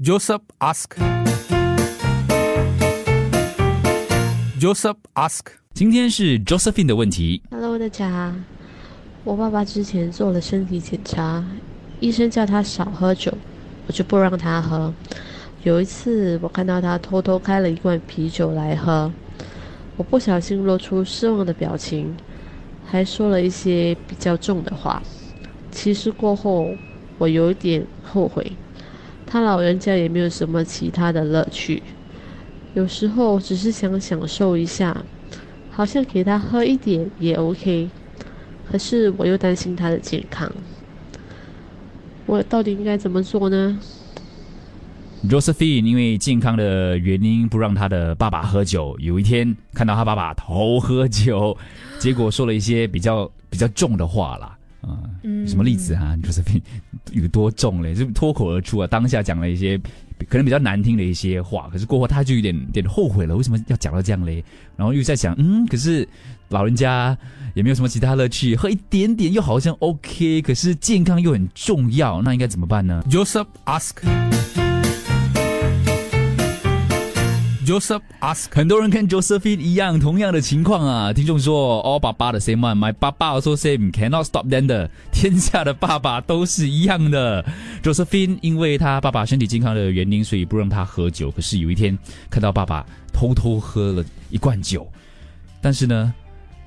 Joseph ask. Joseph ask. 今天是 Josephine 的问题。Hello，大家，我爸爸之前做了身体检查，医生叫他少喝酒，我就不让他喝。有一次，我看到他偷偷开了一罐啤酒来喝，我不小心露出失望的表情，还说了一些比较重的话。其实过后，我有一点后悔，他老人家也没有什么其他的乐趣，有时候只是想享受一下。好像给他喝一点也 OK，可是我又担心他的健康，我到底应该怎么做呢？Josephine 因为健康的原因不让他的爸爸喝酒。有一天看到他爸爸偷喝酒，结果说了一些比较比较重的话啦。啊、有什么例子啊？Josephine 有多重嘞？就脱口而出啊！当下讲了一些可能比较难听的一些话，可是过后他就有点点后悔了，为什么要讲到这样嘞？然后又在想，嗯，可是老人家也没有什么其他乐趣，喝一点点又好像 OK，可是健康又很重要，那应该怎么办呢？Joseph ask. Joseph 很多人跟 Josephine 一样，同样的情况啊。听众说，All 爸爸的 same one，my 爸爸 also same cannot stop them 的，天下的爸爸都是一样的。Josephine 因为他爸爸身体健康的原因，所以不让他喝酒。可是有一天看到爸爸偷偷喝了一罐酒，但是呢，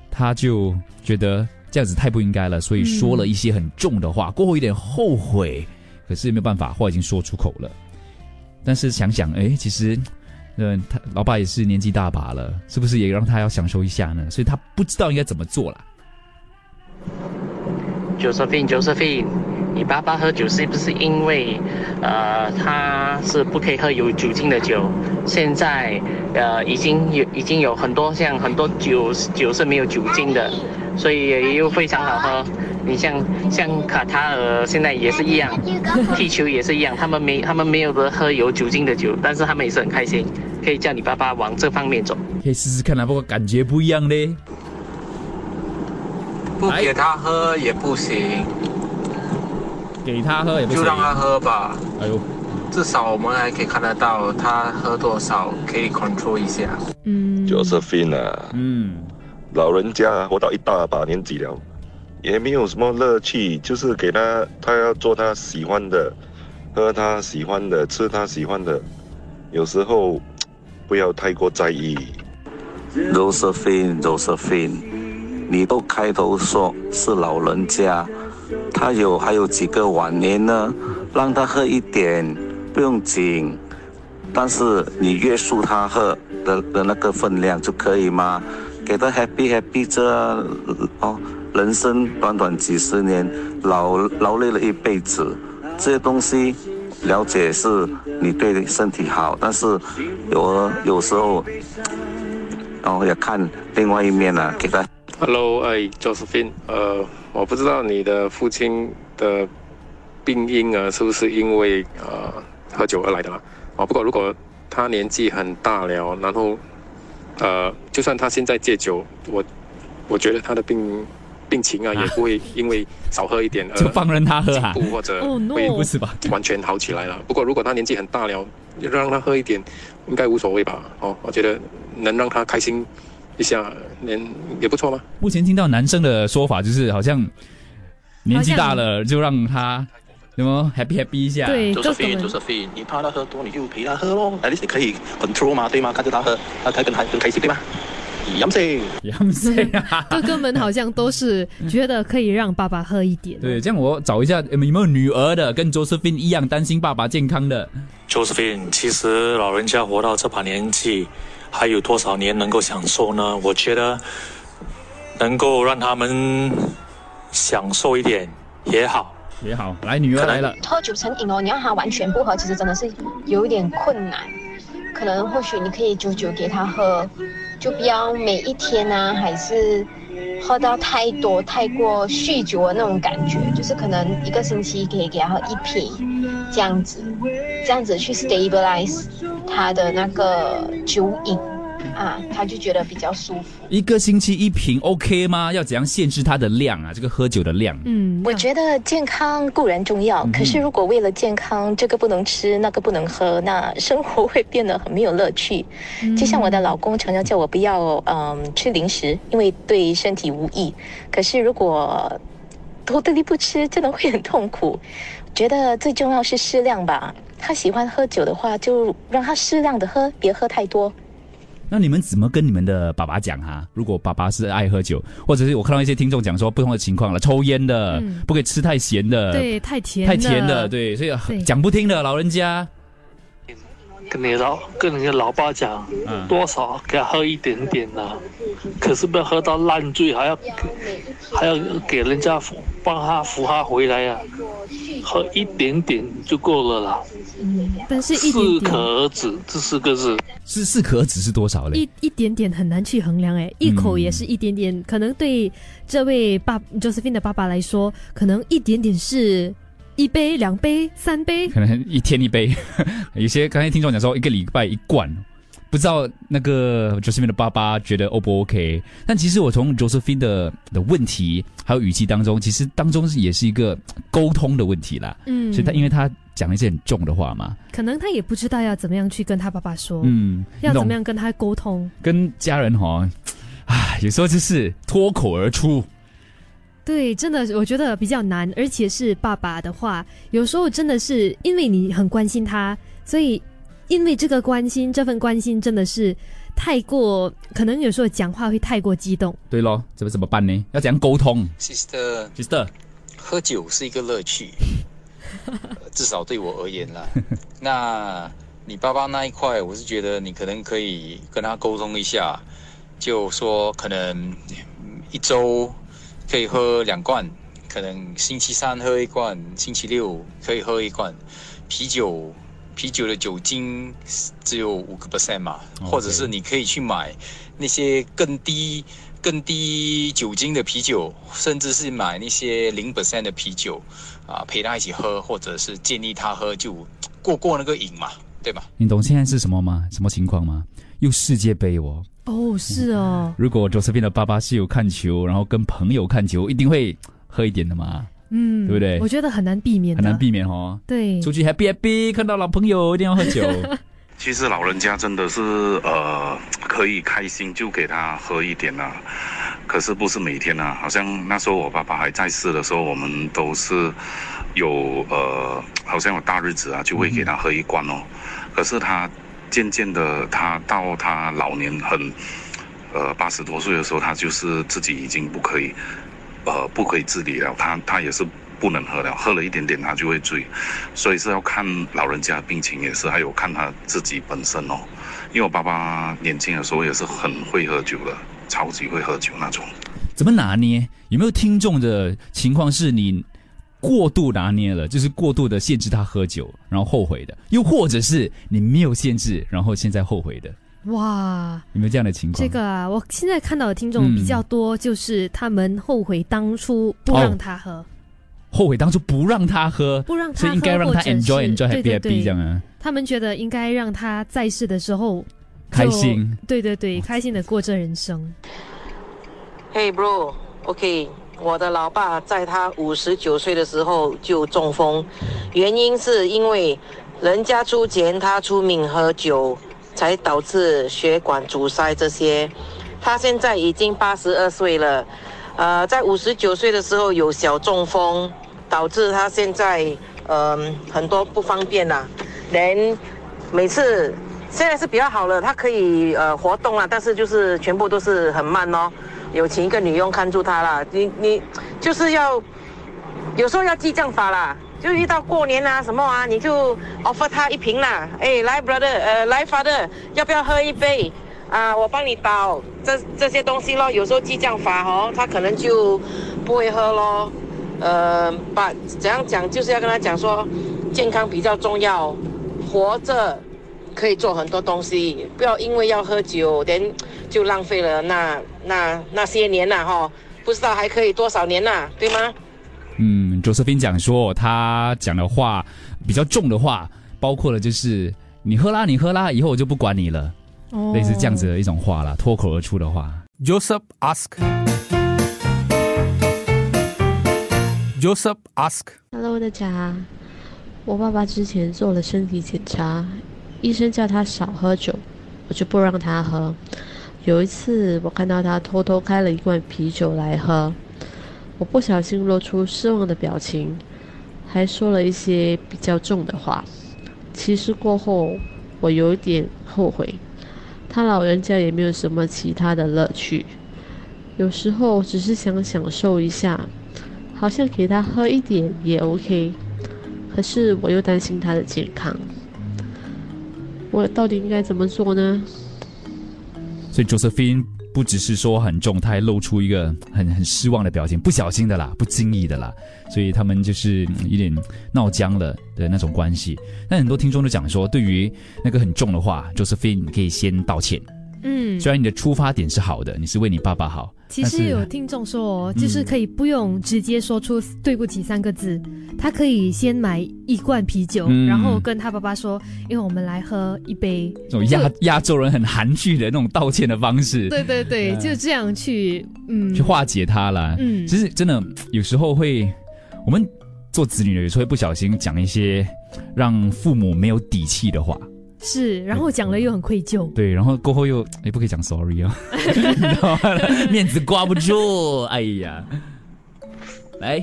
他就觉得这样子太不应该了，所以说了一些很重的话。过后有点后悔，可是没有办法，话已经说出口了。但是想想，哎，其实。嗯，他老爸也是年纪大把了，是不是也让他要享受一下呢？所以他不知道应该怎么做啦。Josephine Josephine，你爸爸喝酒是不是因为，呃，他是不可以喝有酒精的酒？现在呃已经有已经有很多像很多酒酒是没有酒精的，所以也又非常好喝。你像像卡塔尔现在也是一样，踢球也是一样，他们没他们没有得喝有酒精的酒，但是他们也是很开心，可以叫你爸爸往这方面走。可以试试看啊，不过感觉不一样嘞。不给他喝也不行，给他喝也不行。就让他喝吧。哎呦，至少我们还可以看得到他喝多少，可以 control 一下。嗯，Josephine 啊，嗯，老人家活到一大把年纪了，也没有什么乐趣，就是给他，他要做他喜欢的，喝他喜欢的，吃他喜欢的，有时候不要太过在意。Josephine Josephine，你都开头说是老人家，他有还有几个晚年呢，让他喝一点不用紧，但是你约束他喝的的那个分量就可以吗？给他 happy happy 这哦，人生短短几十年，劳劳累了一辈子，这些东西了解是你对身体好，但是有有时候。然后也看另外一面、啊，给他。Hello，哎，Josephine，呃，我不知道你的父亲的病因啊，是不是因为呃喝酒而来的啦？哦，不过如果他年纪很大了，然后呃，就算他现在戒酒，我我觉得他的病病情啊，也不会因为少喝一点 而就放任他喝啊进？步或者 Oh 会不是吧？完全好起来了。不过如果他年纪很大了，让他喝一点，应该无所谓吧？哦，我觉得能让他开心一下，能也不错嘛。目前听到男生的说法就是，好像年纪大了就让他什么 happy happy 一下。对，周各种是飞，周是飞，你怕他喝多，你就陪他喝咯。哎，你可以 control 嘛，对吗？看着他喝，他才更开更开心，对吗？饮先。杨谁啊？哥哥们好像都是觉得可以让爸爸喝一点。对，这样我找一下有没有女儿的，跟 Josephine 一样担心爸爸健康的。Josephine，其实老人家活到这把年纪，还有多少年能够享受呢？我觉得能够让他们享受一点也好。也好，来女儿来了。喝酒成瘾哦，你让他完全不喝，其实真的是有一点困难。可能或许你可以久久给他喝，就不要每一天啊，还是喝到太多、太过酗酒的那种感觉。就是可能一个星期可以给他喝一瓶，这样子，这样子去 stabilize 他的那个酒瘾，啊，他就觉得比较舒服。一个星期一瓶 OK 吗？要怎样限制它的量啊？这个喝酒的量？嗯，我觉得健康固然重要，可是如果为了健康，这个不能吃，那个不能喝，那生活会变得很没有乐趣。就像我的老公常常叫我不要嗯吃零食，因为对身体无益。可是如果多的力不吃，真的会很痛苦。觉得最重要是适量吧。他喜欢喝酒的话，就让他适量的喝，别喝太多。那你们怎么跟你们的爸爸讲哈？如果爸爸是爱喝酒，或者是我看到一些听众讲说不同的情况了，抽烟的，嗯不可以吃太咸的，对，太甜，太甜的，。对，所以讲不听的老人家，跟你老跟你的老爸讲，嗯多少给他喝一点点呐、可是不要喝到烂醉，还要还要给人家扶帮他扶他回来呀、喝一点点就够了啦。嗯，但是一点点适可而止，这四个字。是适可而止是多少嘞？一一点点很难去衡量哎，一口也是一点点，可能对这位爸 Josephine 的爸爸来说，可能一点点是一杯、两杯、三杯，可能一天一杯，有些刚才听众讲说一个礼拜一罐，不知道那个 Josephine 的爸爸觉得 O 不 OK？但其实我从 Josephine 的的问题还有语气当中，其实当中是也是一个沟通的问题啦。嗯所以他因为他讲了一些很重的话嘛，可能他也不知道要怎么样去跟他爸爸说，嗯，要怎么样跟他沟通。跟家人哈，啊，有时候就是脱口而出。对，真的，我觉得比较难，而且是爸爸的话，有时候真的是因为你很关心他，所以因为这个关心，这份关心真的是太过，可能有时候讲话会太过激动。对咯，怎么怎么办呢？要怎样沟通 Sister，？Sister，喝酒是一个乐趣，呃至少对我而言啦。那你爸爸那一块，我是觉得你可能可以跟他沟通一下，就说可能嗯一周可以喝两罐，可能星期三喝一罐，星期六可以喝一罐啤酒。啤酒的酒精只有五个 percent 嘛或者是你可以去买那些更低、更低酒精的啤酒，甚至是买那些零 percent 的啤酒啊，陪他一起喝，或者是建议他喝，就过过那个瘾嘛，对吧？你懂现在是什么吗？什么情况吗？又世界杯哦。哦，是哦，如果 Josephine 的爸爸是有看球，然后跟朋友看球，一定会喝一点的嘛，嗯，对不对我觉得很难避免，很难避。免哦。对，出去 happy happy，看到老朋友一定要喝酒。其实老人家真的是呃，可以开心就给他喝一点啊，可是不是每天啊。好像那时候我爸爸还在世的时候，我们都是有呃，好像有大日子啊，就会给他喝一罐哦。可是他渐渐的，他到他老年很呃八十多岁的时候，他就是自己已经不可以呃不可以自理了，他他也是不能喝了，喝了一点点他就会醉，所以是要看老人家的病情也是，还有看他自己本身哦。因为我爸爸年轻的时候也是很会喝酒的，超级会喝酒那种。怎么拿捏？有没有听众的情况是你过度拿捏了，就是过度的限制他喝酒，然后后悔的；又或者是你没有限制，然后现在后悔的？哇，有没有这样的情况？这个啊，我现在看到的听众嗯比较多，就是他们后悔当初不让他喝，后悔当初不让他喝，不让他喝，所以应该让他 enjoy enjoy 对 happy happy 这样啊。他们觉得应该让他在世的时候就开心，对对对，开心的过这人生。Hey、bro，OK，、我的老爸在他五十九岁的时候就中风，原因是因为人家出钱，他出名喝酒，才导致血管阻塞这些。他现在已经八十二岁了，呃，在五十九岁的时候有小中风，导致他现在嗯、很多不方便啦、人每次现在是比较好了，他可以呃活动了，但是就是全部都是很慢哦。有请一个女佣看住他啦，你你就是要有时候要激将法啦，就遇到过年啊什么啊，你就 offer 他一瓶啦，哎来 brother，呃来 father，要不要喝一杯？啊，我帮你倒这这些东西咯。有时候激将法哦，他可能就不会喝咯。呃，把怎样讲，就是要跟他讲说，健康比较重要，活着可以做很多东西，不要因为要喝酒，连就浪费了那那那些年呐、哈，不知道还可以多少年呐、对吗？嗯，Josephine 讲说他讲的话比较重的话，包括了就是你喝啦，你喝啦，以后我就不管你了。哦类似这样子的一种话啦，脱口而出的话。Joseph ask. Joseph ask. Hello，大家，我爸爸之前做了身体检查，医生叫他少喝酒，我就不让他喝。有一次，我看到他偷偷开了一罐啤酒来喝，我不小心露出失望的表情，还说了一些比较重的话。其实过后，我有点后悔，他老人家也没有什么其他的乐趣，有时候只是想享受一下。好像给他喝一点也 OK，可是我又担心他的健康，我到底应该怎么做呢？所以 Josephine 不只是说很重，他还露出一个很很失望的表情，不小心的啦，不经意的啦，所以他们就是嗯有点闹僵了的那种关系。那很多听众都讲说，对于那个很重的话，Josephine 你可以先道歉。嗯，虽然你的出发点是好的，你是为你爸爸好，其实有听众说哦，就是可以不用直接说出“对不起”三个字，他可以先买一罐啤酒，嗯然后跟他爸爸说：“因为我们来喝一杯。”这种亚亚洲人很含蓄的那种道歉的方式，对对对，嗯就这样去嗯去化解它啦。嗯其实真的有时候会，我们做子女的有时候会不小心讲一些让父母没有底气的话。是，然后讲了又很愧疚。对，然后过后又哎不可以讲 sorry 哦，你知道吗？面子挂不住，哎呀，来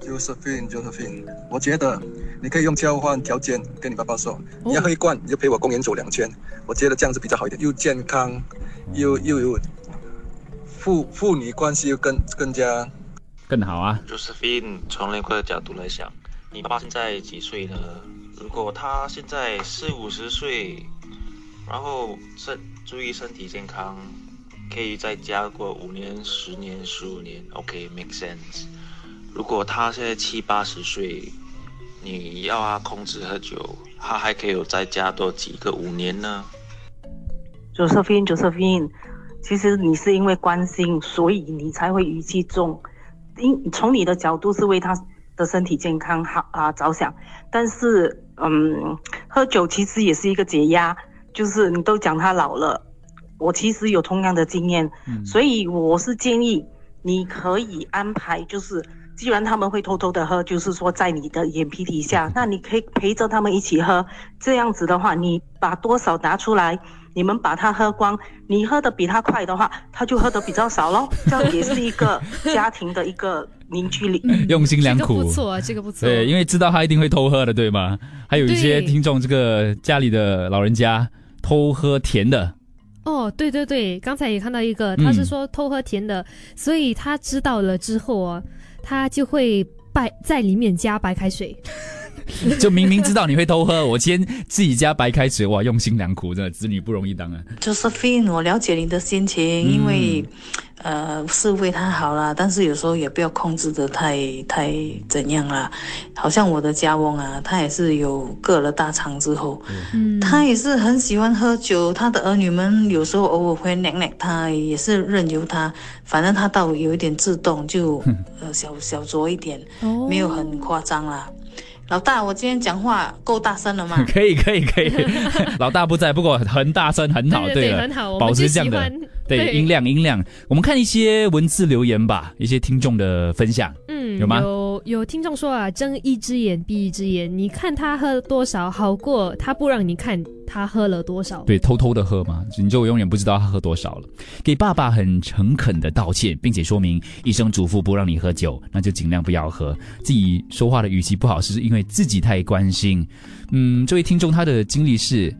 ，Josephine Josephine，我觉得你可以用交换条件跟你爸爸说，哦你要喝一罐，你就陪我公园走两圈。我觉得这样子比较好一点，又健康，又又有父父女关系又更更加更好啊。Josephine，从另一个角度来想，你爸爸现在几岁了？如果他现在四五十岁，然后身注意身体健康，可以在家过五年、十年、十五年，OK，make、sense。如果他现在七八十岁，你要他控制喝酒，他还可以有在家多几个五年呢？Josephine Josephine，其实你是因为关心，所以你才会语气重。因从你的角度是为他的身体健康好啊着想，但是嗯，喝酒其实也是一个解压，就是你都讲他老了，我其实有同样的经验，所以我是建议你可以安排，就是既然他们会偷偷的喝，就是说在你的眼皮底下，那你可以陪着他们一起喝，这样子的话，你把多少拿出来。你们把它喝光，你喝的比他快的话，他就喝的比较少咯。这样也是一个 家庭的一个凝聚力。用心良苦，这个不错啊，这个不错。对，因为知道他一定会偷喝的，对吗？还有一些听众，这个家里的老人家偷喝甜的，哦，对对对，刚才也看到一个，嗯他是说偷喝甜的，所以他知道了之后啊，他就会白在里面加白开水。就明明知道你会偷喝，我先自己加白开水，哇，用心良苦，真的子女不容易当啊。Josephine，我了解你的心情，嗯因为呃是为他好啦，但是有时候也不要控制的太太怎样啦。好像我的家翁啊，他也是有割了大肠之后，嗯，他也是很喜欢喝酒，他的儿女们有时候偶尔会奶奶他，也是任由他，反正他倒有一点自动，就呃小小酌一点，哦没有很夸张啦。老大，我今天讲话够大声了吗？可以可以可以，老大不在，不过很大声很好，对对对了，很好保持这样的对对音量音量。我们看一些文字留言吧，一些听众的分享，嗯，有吗？有有听众说啊，睁一只眼闭一只眼，你看他喝多少，好过他不让你看他喝了多少。对，偷偷的喝嘛，你就永远不知道他喝多少了。给爸爸很诚恳的道歉，并且说明医生嘱咐不让你喝酒，那就尽量不要喝。自己说话的语气不好，是因为自己太关心。嗯，这位听众他的经历是，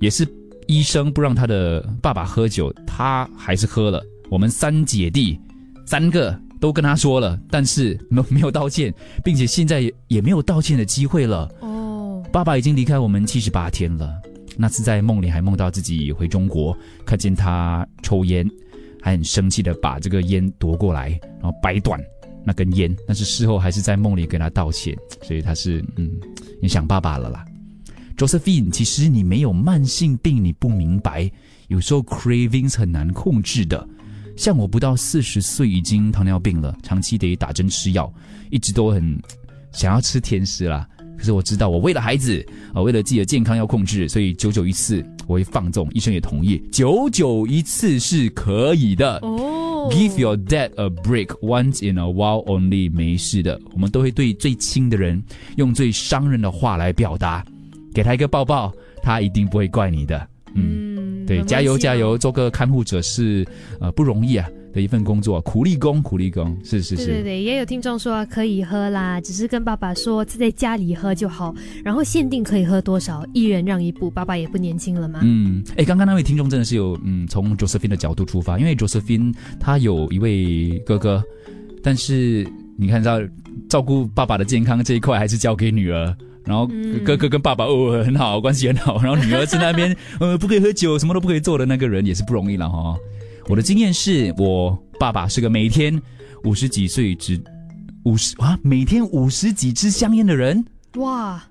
也是医生不让他的爸爸喝酒，他还是喝了。我们三姐弟三个都跟他说了，但是没没有道歉，并且现在也也没有道歉的机会了。哦，爸爸已经离开我们七十八天了。那次在梦里还梦到自己回中国，看见他抽烟，还很生气的把这个烟夺过来，然后掰断那根烟。但是事后还是在梦里跟他道歉，所以他是嗯，也想爸爸了啦。Josephine，其实你没有慢性病，你不明白，有时候 cravings 很难控制的。像我不到四十岁已经糖尿病了，长期得打针吃药，一直都很想要吃甜食啦。可是我知道，我为了孩子啊、为了自己的健康要控制，所以九九一次我会放纵，医生也同意，九九一次是可以的。哦 Give your dad a break once in a while only，没事的。我们都会对最亲的人用最伤人的话来表达，给他一个抱抱，他一定不会怪你的。嗯，对，加油加油！做个看护者是呃不容易啊的一份工作，苦力工苦力工，是是是。对对对，也有听众说可以喝啦，只是跟爸爸说在家里喝就好，然后限定可以喝多少，一人让一步。爸爸也不年轻了嘛。嗯，哎，刚刚那位听众真的是有嗯，从 Josephine 的角度出发，因为 Josephine 她有一位哥哥，但是你看到照顾爸爸的健康这一块还是交给女儿。然后哥哥跟爸爸哦很好，关系很好。然后女儿在那边 呃不可以喝酒，什么都不可以做的那个人，也是不容易了哈。我的经验是我爸爸是个每天五十几岁只五十啊，每天五十几支香烟的人，哇，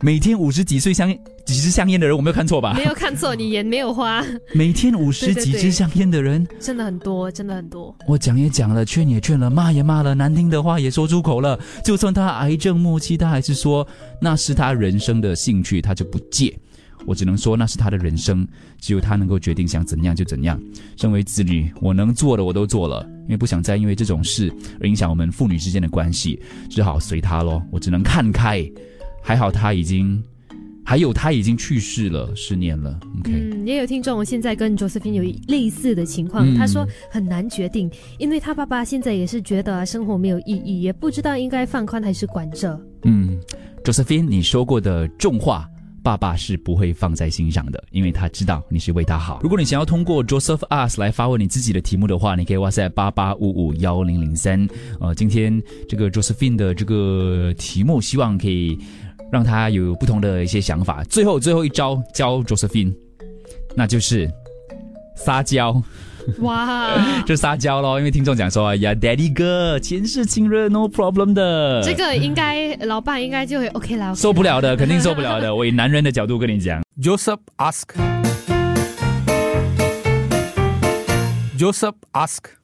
每天五十几岁香几支香烟的人，我没有看错吧？没有看错，你眼没有花，每天五十几支香烟的人，真的很多，真的很多。我讲也讲了，劝也劝了，骂也骂了，难听的话也说出口了。就算他癌症末期，他还是说那是他人生的兴趣，他就不戒。我只能说那是他的人生，只有他能够决定想怎样就怎样。身为子女，我能做的我都做了，因为不想再因为这种事而影响我们父女之间的关系，只好随他咯。我只能看开。还好他已经，还有他已经去世了，十年了。OK，、嗯，也有听众现在跟 Josephine 有类似的情况，嗯他说很难决定，因为他爸爸现在也是觉得生活没有意义，也不知道应该放宽还是管着。嗯，Josephine，你说过的重话。爸爸是不会放在心上的，因为他知道你是为他好。如果你想要通过 Joseph Us 来发问你自己的题目的话，你可以 WhatsApp 八八五五幺零零三。呃，今天这个 Josephine 的这个题目，希望可以让他有不同的一些想法。最后最后一招教 Josephine，那就是撒娇。哇，就撒娇咯，因为听众讲说，哎呀，Daddy 哥，前世情人，no problem 的。这个应该老爸应该就会 OK 啦，受不了的，肯定受不了的。我以男人的角度跟你讲 Joseph ask. Joseph ask.